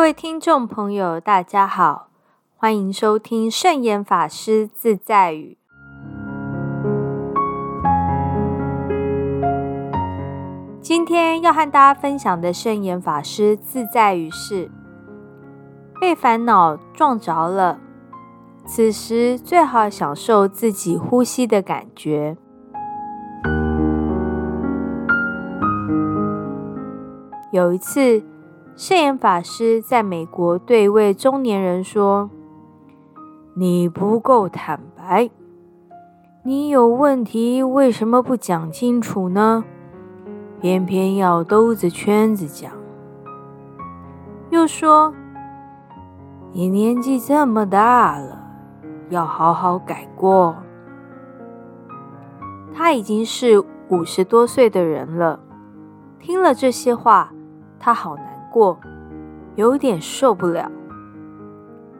各位听众朋友，大家好，欢迎收听圣严法师自在语。今天要和大家分享的圣严法师自在语是：被烦恼撞着了，此时最好享受自己呼吸的感觉。有一次。摄影法师在美国对一位中年人说：“你不够坦白，你有问题为什么不讲清楚呢？偏偏要兜着圈子讲。”又说：“你年纪这么大了，要好好改过。”他已经是五十多岁的人了，听了这些话，他好难。过，有点受不了。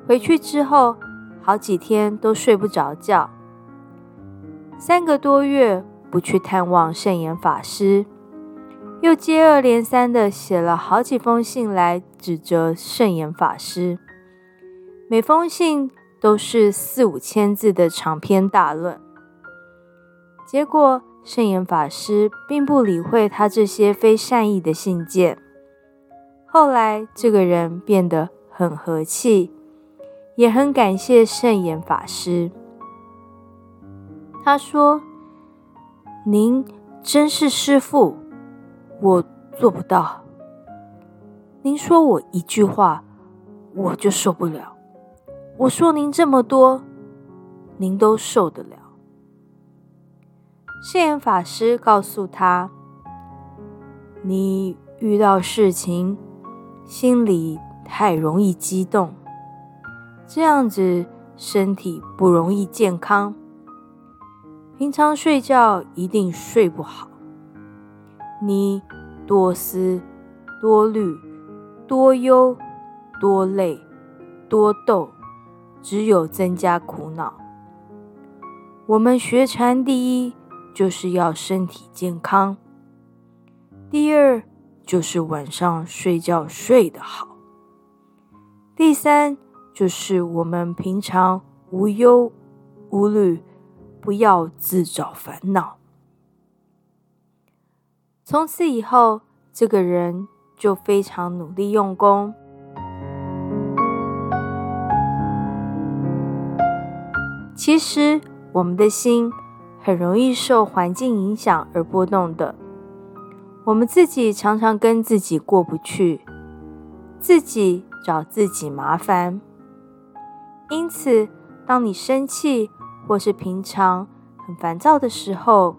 回去之后，好几天都睡不着觉。三个多月不去探望圣严法师，又接二连三的写了好几封信来指责圣严法师，每封信都是四五千字的长篇大论。结果，圣严法师并不理会他这些非善意的信件。后来，这个人变得很和气，也很感谢圣严法师。他说：“您真是师父，我做不到。您说我一句话，我就受不了。我说您这么多，您都受得了。”圣严法师告诉他：“你遇到事情。”心里太容易激动，这样子身体不容易健康。平常睡觉一定睡不好。你多思、多虑、多忧、多累、多斗，只有增加苦恼。我们学禅第一就是要身体健康，第二。就是晚上睡觉睡得好。第三，就是我们平常无忧无虑，不要自找烦恼。从此以后，这个人就非常努力用功。其实，我们的心很容易受环境影响而波动的。我们自己常常跟自己过不去，自己找自己麻烦。因此，当你生气或是平常很烦躁的时候，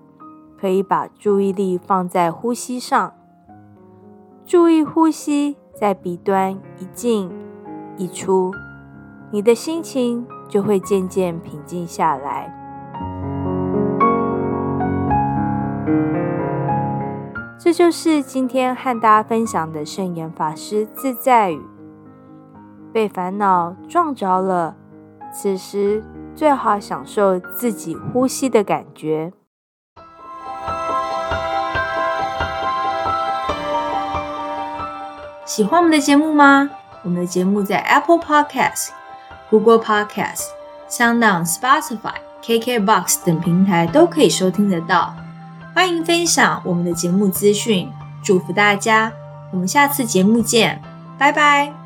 可以把注意力放在呼吸上，注意呼吸在鼻端一进一出，你的心情就会渐渐平静下来。这就是今天和大家分享的圣严法师自在语。被烦恼撞着了，此时最好享受自己呼吸的感觉。喜欢我们的节目吗？我们的节目在 Apple Podcast、Google Podcast、SoundOn、Spotify、KKBox 等平台都可以收听得到。欢迎分享我们的节目资讯，祝福大家！我们下次节目见，拜拜。